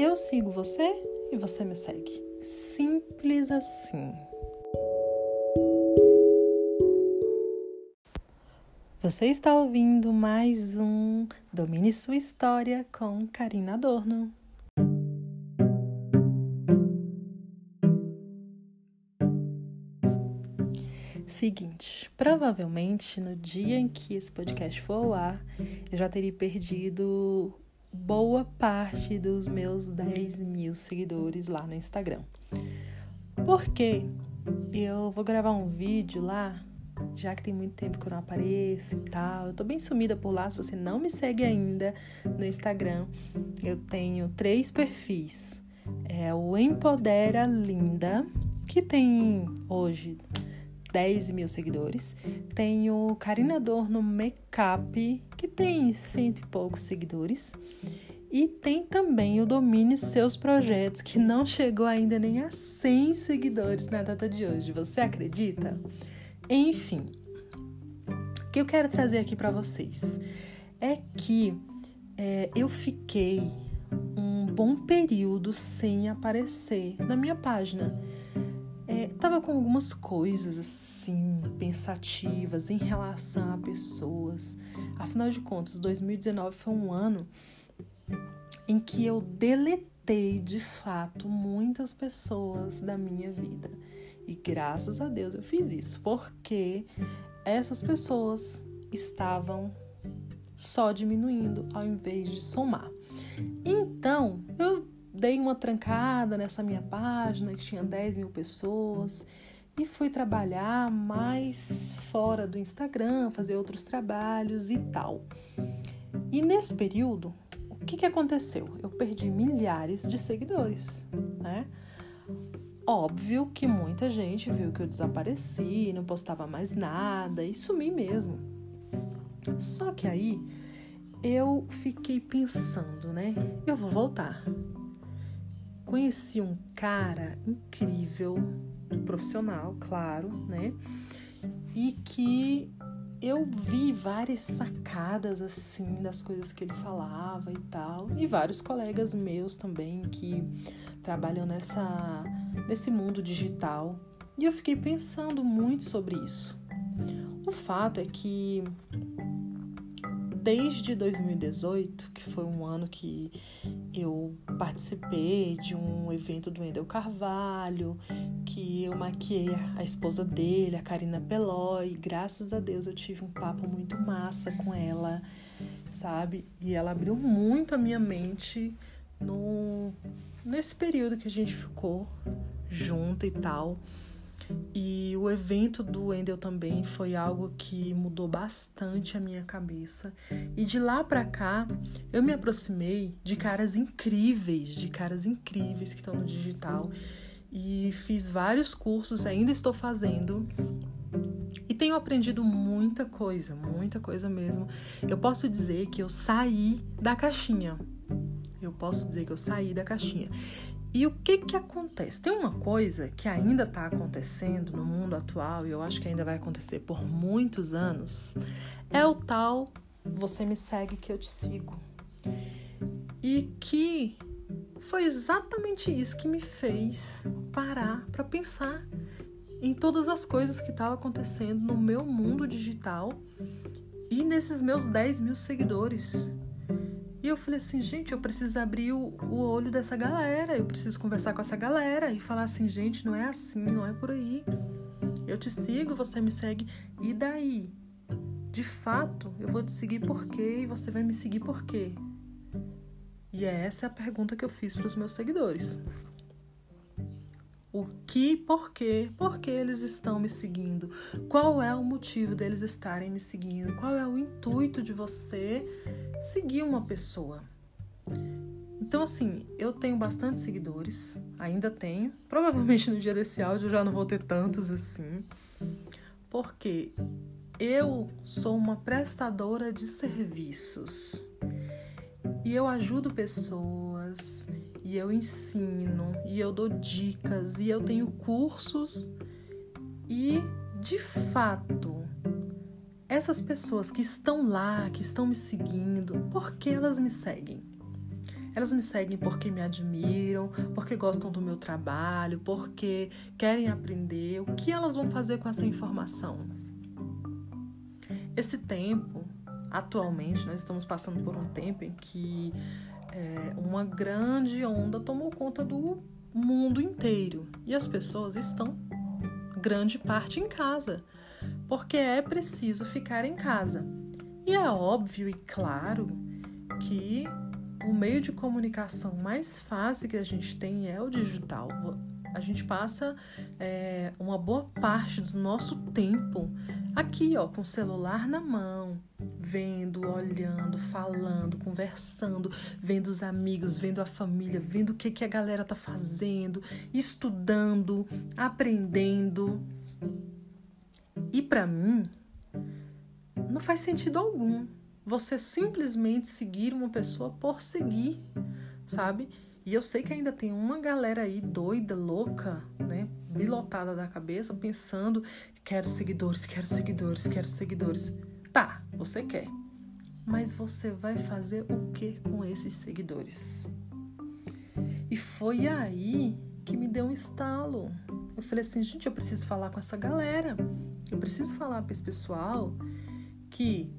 Eu sigo você e você me segue. Simples assim. Você está ouvindo mais um Domine Sua História com Karina Adorno. Seguinte, provavelmente no dia em que esse podcast for ao ar, eu já teria perdido boa parte dos meus 10 mil seguidores lá no Instagram. Porque eu vou gravar um vídeo lá já que tem muito tempo que eu não apareço e tal. Eu tô bem sumida por lá. Se você não me segue ainda no Instagram, eu tenho três perfis. É o Empodera Linda, que tem hoje 10 mil seguidores. Tem o Karina no Makeup, que tem cento e poucos seguidores. E tem também o Domine Seus Projetos, que não chegou ainda nem a 100 seguidores na data de hoje. Você acredita? Enfim, o que eu quero trazer aqui para vocês é que é, eu fiquei um bom período sem aparecer na minha página. É, tava com algumas coisas assim pensativas em relação a pessoas. Afinal de contas, 2019 foi um ano em que eu deletei de fato muitas pessoas da minha vida. E graças a Deus eu fiz isso, porque essas pessoas estavam só diminuindo ao invés de somar. Então, eu dei uma trancada nessa minha página que tinha 10 mil pessoas e fui trabalhar mais fora do Instagram, fazer outros trabalhos e tal. E nesse período, o que, que aconteceu? Eu perdi milhares de seguidores, né? Óbvio que muita gente viu que eu desapareci, não postava mais nada e sumi mesmo. Só que aí eu fiquei pensando, né? Eu vou voltar. Conheci um cara incrível, profissional, claro, né? E que eu vi várias sacadas assim das coisas que ele falava e tal, e vários colegas meus também que trabalham nessa nesse mundo digital. E eu fiquei pensando muito sobre isso. O fato é que desde 2018, que foi um ano que eu participei de um evento do Wendel Carvalho, que eu maquiei a esposa dele, a Karina Peloy, e graças a Deus eu tive um papo muito massa com ela, sabe? E ela abriu muito a minha mente no nesse período que a gente ficou junto e tal. E o evento do Wendel também foi algo que mudou bastante a minha cabeça. E de lá para cá, eu me aproximei de caras incríveis, de caras incríveis que estão no digital. E fiz vários cursos, ainda estou fazendo. E tenho aprendido muita coisa, muita coisa mesmo. Eu posso dizer que eu saí da caixinha. Eu posso dizer que eu saí da caixinha. E o que que acontece? Tem uma coisa que ainda está acontecendo no mundo atual e eu acho que ainda vai acontecer por muitos anos. É o tal você me segue que eu te sigo. E que foi exatamente isso que me fez parar para pensar em todas as coisas que estavam acontecendo no meu mundo digital e nesses meus 10 mil seguidores. E eu falei assim, gente, eu preciso abrir o, o olho dessa galera, eu preciso conversar com essa galera e falar assim, gente, não é assim, não é por aí. Eu te sigo, você me segue, e daí? De fato, eu vou te seguir por quê e você vai me seguir por quê? E essa é a pergunta que eu fiz para os meus seguidores. O que, por quê, por que eles estão me seguindo? Qual é o motivo deles estarem me seguindo? Qual é o intuito de você seguir uma pessoa? Então, assim, eu tenho bastante seguidores, ainda tenho. Provavelmente no dia desse áudio eu já não vou ter tantos assim, porque eu sou uma prestadora de serviços e eu ajudo pessoas e eu ensino, e eu dou dicas, e eu tenho cursos. E, de fato, essas pessoas que estão lá, que estão me seguindo, por que elas me seguem? Elas me seguem porque me admiram, porque gostam do meu trabalho, porque querem aprender. O que elas vão fazer com essa informação? Esse tempo, atualmente, nós estamos passando por um tempo em que é, uma grande onda tomou conta do mundo inteiro e as pessoas estão grande parte em casa, porque é preciso ficar em casa. E é óbvio e claro que o meio de comunicação mais fácil que a gente tem é o digital. A gente passa é, uma boa parte do nosso tempo aqui, ó, com o celular na mão, vendo, olhando, falando, conversando, vendo os amigos, vendo a família, vendo o que, que a galera tá fazendo, estudando, aprendendo. E para mim, não faz sentido algum você simplesmente seguir uma pessoa por seguir, sabe? E eu sei que ainda tem uma galera aí doida, louca, né? Bilotada da cabeça, pensando: quero seguidores, quero seguidores, quero seguidores. Tá, você quer. Mas você vai fazer o que com esses seguidores? E foi aí que me deu um estalo. Eu falei assim, gente, eu preciso falar com essa galera. Eu preciso falar para esse pessoal que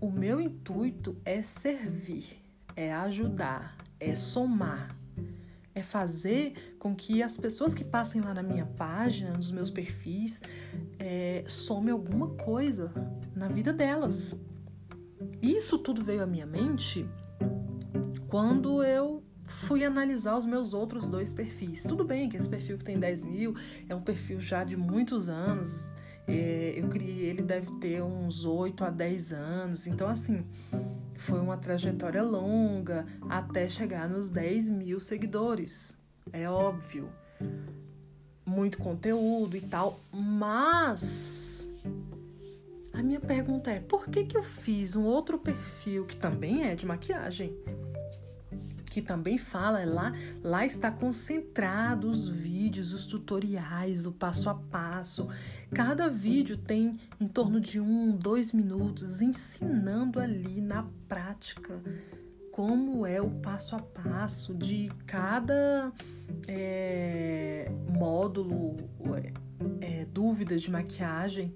o meu intuito é servir, é ajudar, é somar, é fazer com que as pessoas que passem lá na minha página, nos meus perfis, é, some alguma coisa na vida delas. Isso tudo veio à minha mente quando eu fui analisar os meus outros dois perfis. Tudo bem que esse perfil que tem 10 mil é um perfil já de muitos anos, é, eu criei ele deve ter uns 8 a 10 anos. Então, assim, foi uma trajetória longa até chegar nos 10 mil seguidores. É óbvio. Muito conteúdo e tal. Mas a minha pergunta é: por que, que eu fiz um outro perfil que também é de maquiagem? Que também fala, é lá, lá está concentrado os vídeos, os tutoriais, o passo a passo. Cada vídeo tem em torno de um, dois minutos, ensinando ali na prática como é o passo a passo de cada é, módulo, é, dúvidas de maquiagem.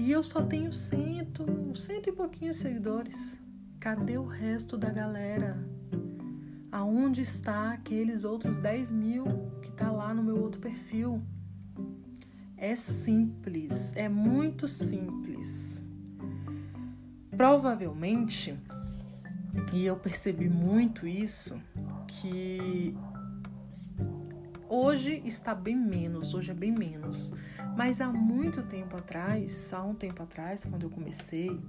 E eu só tenho cento, cento e pouquinhos seguidores. Cadê o resto da galera? Aonde está aqueles outros 10 mil que está lá no meu outro perfil? É simples, é muito simples. Provavelmente, e eu percebi muito isso, que hoje está bem menos, hoje é bem menos. Mas há muito tempo atrás, há um tempo atrás, quando eu comecei,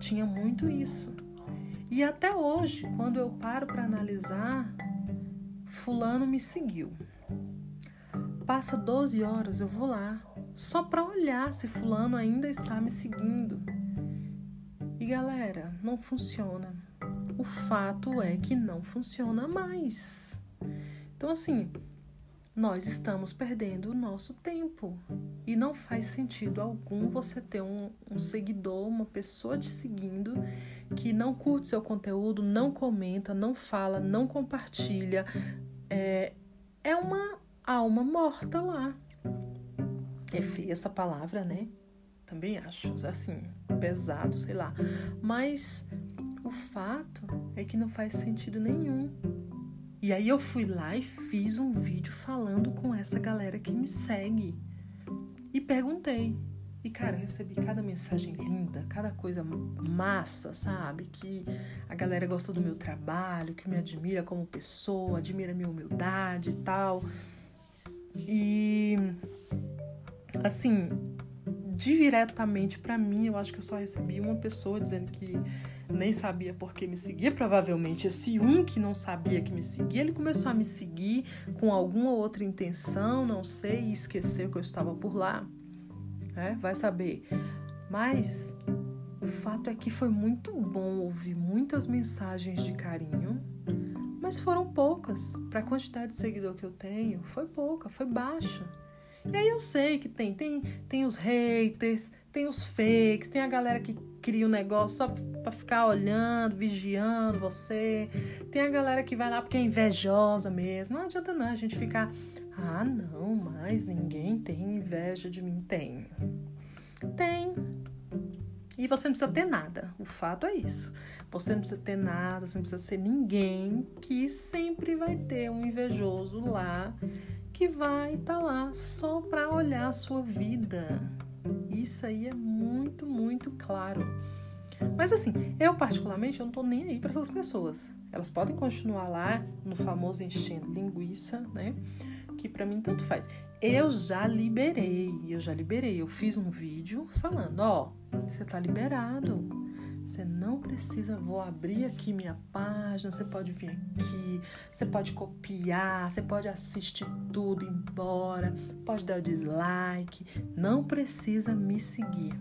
tinha muito isso e até hoje, quando eu paro para analisar, Fulano me seguiu. Passa 12 horas, eu vou lá, só para olhar se Fulano ainda está me seguindo. E galera, não funciona. O fato é que não funciona mais. Então, assim, nós estamos perdendo o nosso tempo. E não faz sentido algum você ter um, um, seguidor, uma pessoa te seguindo que não curte seu conteúdo, não comenta, não fala, não compartilha. É, é uma alma morta lá. É feia essa palavra, né? Também acho, assim, pesado, sei lá. Mas o fato é que não faz sentido nenhum e aí eu fui lá e fiz um vídeo falando com essa galera que me segue. E perguntei. E, cara, recebi cada mensagem linda, cada coisa massa, sabe? Que a galera gosta do meu trabalho, que me admira como pessoa, admira minha humildade e tal. E, assim, diretamente para mim, eu acho que eu só recebi uma pessoa dizendo que nem sabia por que me seguia, provavelmente esse um que não sabia que me seguia, ele começou a me seguir com alguma outra intenção, não sei, e esqueceu que eu estava por lá, né? Vai saber. Mas o fato é que foi muito bom ouvir muitas mensagens de carinho, mas foram poucas. Para a quantidade de seguidor que eu tenho, foi pouca, foi baixa. E aí eu sei que tem, tem, tem os haters, tem os fakes, tem a galera que cria um negócio só para ficar olhando, vigiando você. Tem a galera que vai lá porque é invejosa mesmo. Não adianta não a gente ficar, ah, não, mas ninguém tem inveja de mim. Tem. Tem. E você não precisa ter nada. O fato é isso. Você não precisa ter nada, você não precisa ser ninguém, que sempre vai ter um invejoso lá que vai estar tá lá só para olhar a sua vida. Isso aí é muito claro. Mas assim, eu particularmente eu não tô nem aí para essas pessoas. Elas podem continuar lá no famoso enchendo linguiça, né? Que para mim tanto faz. Eu já liberei, eu já liberei. Eu fiz um vídeo falando, ó, você tá liberado. Você não precisa, vou abrir aqui minha página, você pode vir aqui, você pode copiar, você pode assistir tudo embora, pode dar o dislike, não precisa me seguir.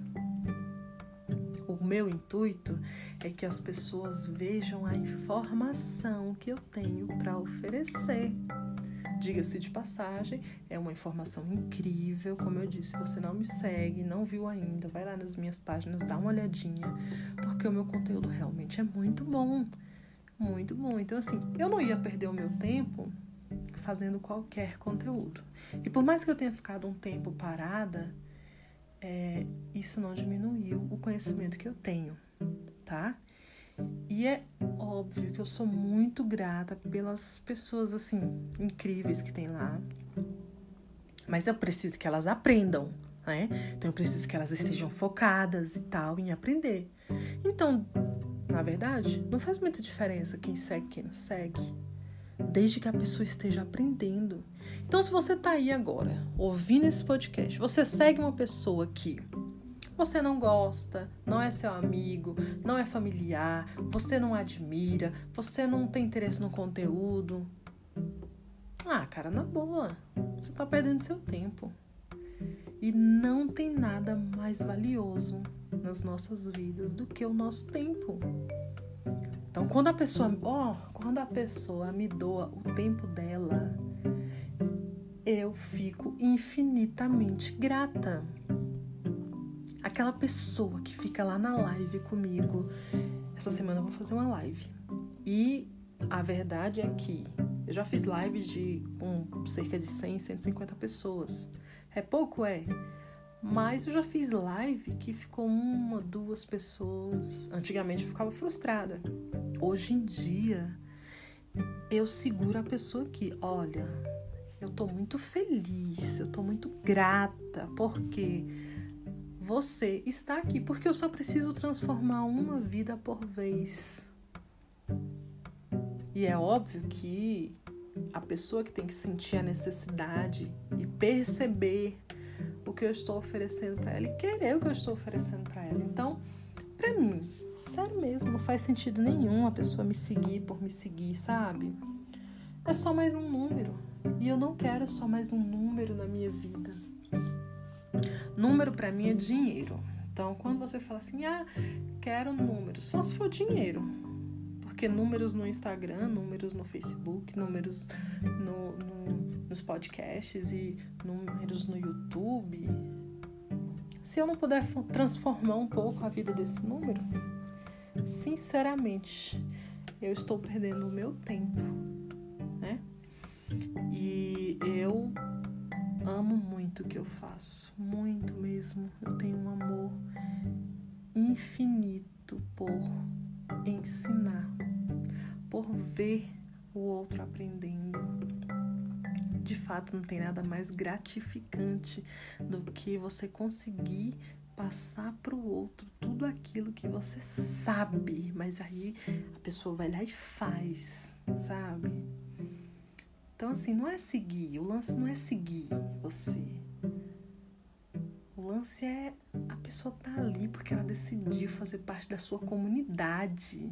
Meu intuito é que as pessoas vejam a informação que eu tenho para oferecer. Diga-se de passagem, é uma informação incrível. Como eu disse, se você não me segue, não viu ainda, vai lá nas minhas páginas, dá uma olhadinha, porque o meu conteúdo realmente é muito bom. Muito bom. Então, assim, eu não ia perder o meu tempo fazendo qualquer conteúdo. E por mais que eu tenha ficado um tempo parada, isso não diminuiu o conhecimento que eu tenho, tá? E é óbvio que eu sou muito grata pelas pessoas assim incríveis que tem lá. Mas eu preciso que elas aprendam, né? Então eu preciso que elas estejam focadas e tal em aprender. Então, na verdade, não faz muita diferença quem segue, quem não segue, desde que a pessoa esteja aprendendo. Então, se você está aí agora ouvindo esse podcast, você segue uma pessoa que você não gosta, não é seu amigo, não é familiar, você não admira, você não tem interesse no conteúdo. Ah, cara, na boa, você tá perdendo seu tempo. E não tem nada mais valioso nas nossas vidas do que o nosso tempo. Então, quando a pessoa, ó, oh, quando a pessoa me doa o tempo dela, eu fico infinitamente grata aquela pessoa que fica lá na live comigo. Essa semana eu vou fazer uma live. E a verdade é que eu já fiz lives de um, cerca de 100, 150 pessoas. É pouco, é. Mas eu já fiz live que ficou uma, duas pessoas. Antigamente eu ficava frustrada. Hoje em dia, eu seguro a pessoa aqui. Olha, eu tô muito feliz, eu tô muito grata, porque você está aqui porque eu só preciso transformar uma vida por vez. E é óbvio que a pessoa que tem que sentir a necessidade e perceber o que eu estou oferecendo para ela e querer o que eu estou oferecendo para ela. Então, para mim, sério mesmo, não faz sentido nenhum a pessoa me seguir por me seguir, sabe? É só mais um número. E eu não quero só mais um número na minha vida. Número para mim é dinheiro. Então, quando você fala assim, ah, quero números, só se for dinheiro. Porque números no Instagram, números no Facebook, números no, no, nos podcasts e números no YouTube. Se eu não puder transformar um pouco a vida desse número, sinceramente, eu estou perdendo o meu tempo, né? E eu amo muito o que eu faço, muito mesmo. Eu tenho um amor infinito por ensinar, por ver o outro aprendendo. De fato, não tem nada mais gratificante do que você conseguir passar para o outro tudo aquilo que você sabe, mas aí a pessoa vai lá e faz, sabe? Então, assim, não é seguir, o lance não é seguir você. Lance é a pessoa tá ali porque ela decidiu fazer parte da sua comunidade,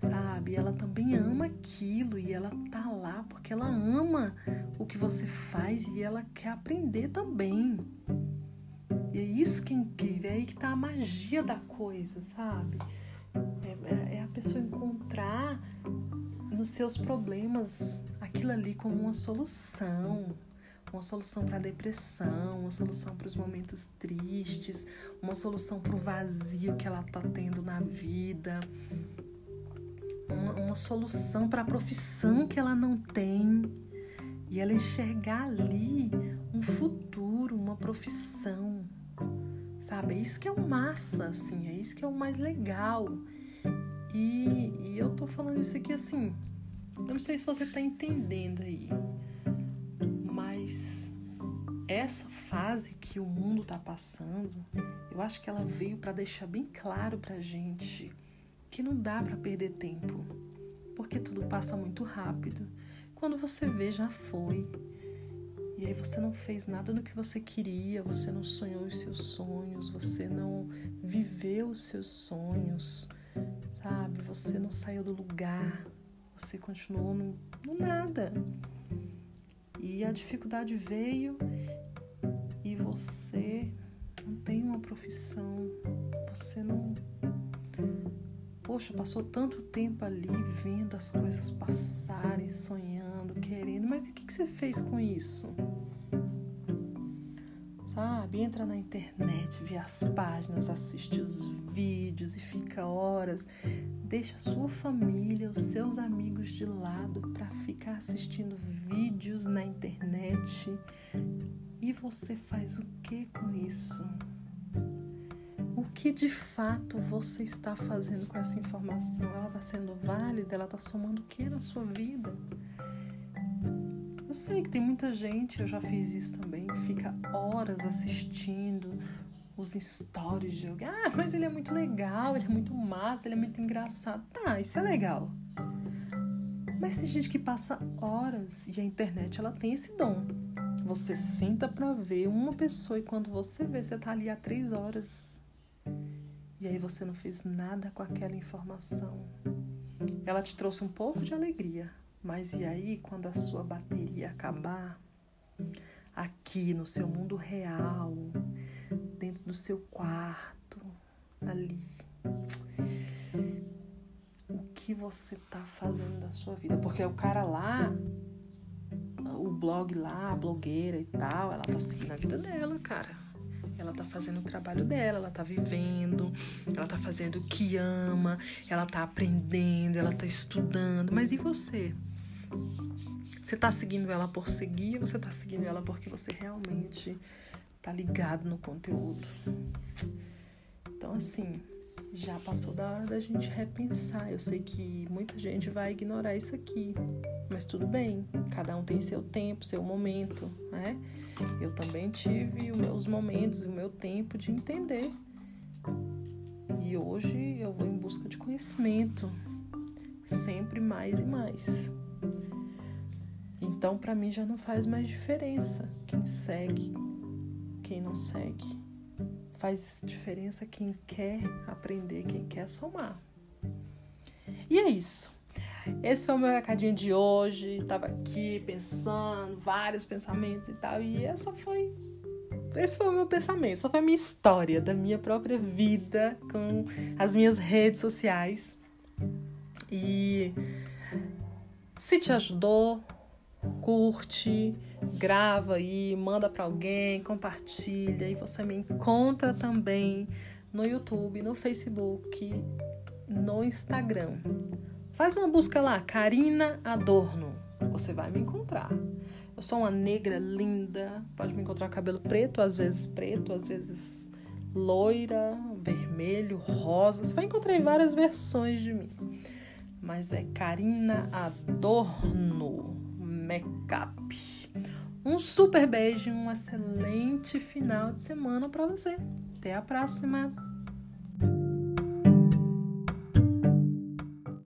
sabe? Ela também ama aquilo e ela tá lá porque ela ama o que você faz e ela quer aprender também. E é isso que é incrível, é aí que tá a magia da coisa, sabe? É, é, é a pessoa encontrar nos seus problemas aquilo ali como uma solução, uma solução para a depressão, uma solução para os momentos tristes, uma solução para o vazio que ela está tendo na vida, uma, uma solução para a profissão que ela não tem. E ela enxergar ali um futuro, uma profissão, sabe? É isso que é o massa, assim, é isso que é o mais legal. E, e eu tô falando isso aqui assim, eu não sei se você tá entendendo aí, essa fase que o mundo tá passando, eu acho que ela veio para deixar bem claro pra gente que não dá para perder tempo, porque tudo passa muito rápido. Quando você vê, já foi. E aí você não fez nada do que você queria, você não sonhou os seus sonhos, você não viveu os seus sonhos, sabe? Você não saiu do lugar, você continuou no, no nada. E a dificuldade veio e você não tem uma profissão, você não. Poxa, passou tanto tempo ali vendo as coisas passarem, sonhando, querendo, mas e o que, que você fez com isso? Sabe? Entra na internet, vê as páginas, assiste os vídeos e fica horas. Deixa sua família, os seus amigos de lado para ficar assistindo vídeos na internet. E você faz o que com isso? O que de fato você está fazendo com essa informação? Ela está sendo válida? Ela está somando o que na sua vida? Eu sei que tem muita gente, eu já fiz isso também, fica horas assistindo os stories de alguém. Ah, mas ele é muito legal, ele é muito massa, ele é muito engraçado. Tá, isso é legal. Mas tem gente que passa horas e a internet ela tem esse dom. Você senta para ver uma pessoa e quando você vê, você tá ali há três horas. E aí você não fez nada com aquela informação. Ela te trouxe um pouco de alegria, mas e aí, quando a sua bateria acabar, aqui no seu mundo real, dentro do seu quarto, ali, o que você tá fazendo da sua vida? Porque o cara lá, o blog lá, a blogueira e tal, ela tá seguindo a vida dela, cara. Ela tá fazendo o trabalho dela, ela tá vivendo, ela tá fazendo o que ama, ela tá aprendendo, ela tá estudando. Mas e você? Você tá seguindo ela por seguir você tá seguindo ela porque você realmente tá ligado no conteúdo? Então, assim, já passou da hora da gente repensar. Eu sei que muita gente vai ignorar isso aqui, mas tudo bem, cada um tem seu tempo, seu momento, né? Eu também tive os meus momentos, o meu tempo de entender. E hoje eu vou em busca de conhecimento, sempre mais e mais. Então, para mim já não faz mais diferença quem segue, quem não segue. Faz diferença quem quer aprender, quem quer somar. E é isso. Esse foi o meu recadinho de hoje. Tava aqui pensando, vários pensamentos e tal. E essa foi. Esse foi o meu pensamento. Essa foi a minha história da minha própria vida com as minhas redes sociais. E se te ajudou, curte, grava aí, manda para alguém, compartilha e você me encontra também no YouTube, no Facebook, no Instagram. Faz uma busca lá, Karina Adorno. Você vai me encontrar. Eu sou uma negra linda, pode me encontrar cabelo preto, às vezes preto, às vezes loira, vermelho, rosa. Você vai encontrar várias versões de mim. Mas é Karina Adorno Um super beijo, um excelente final de semana para você. Até a próxima.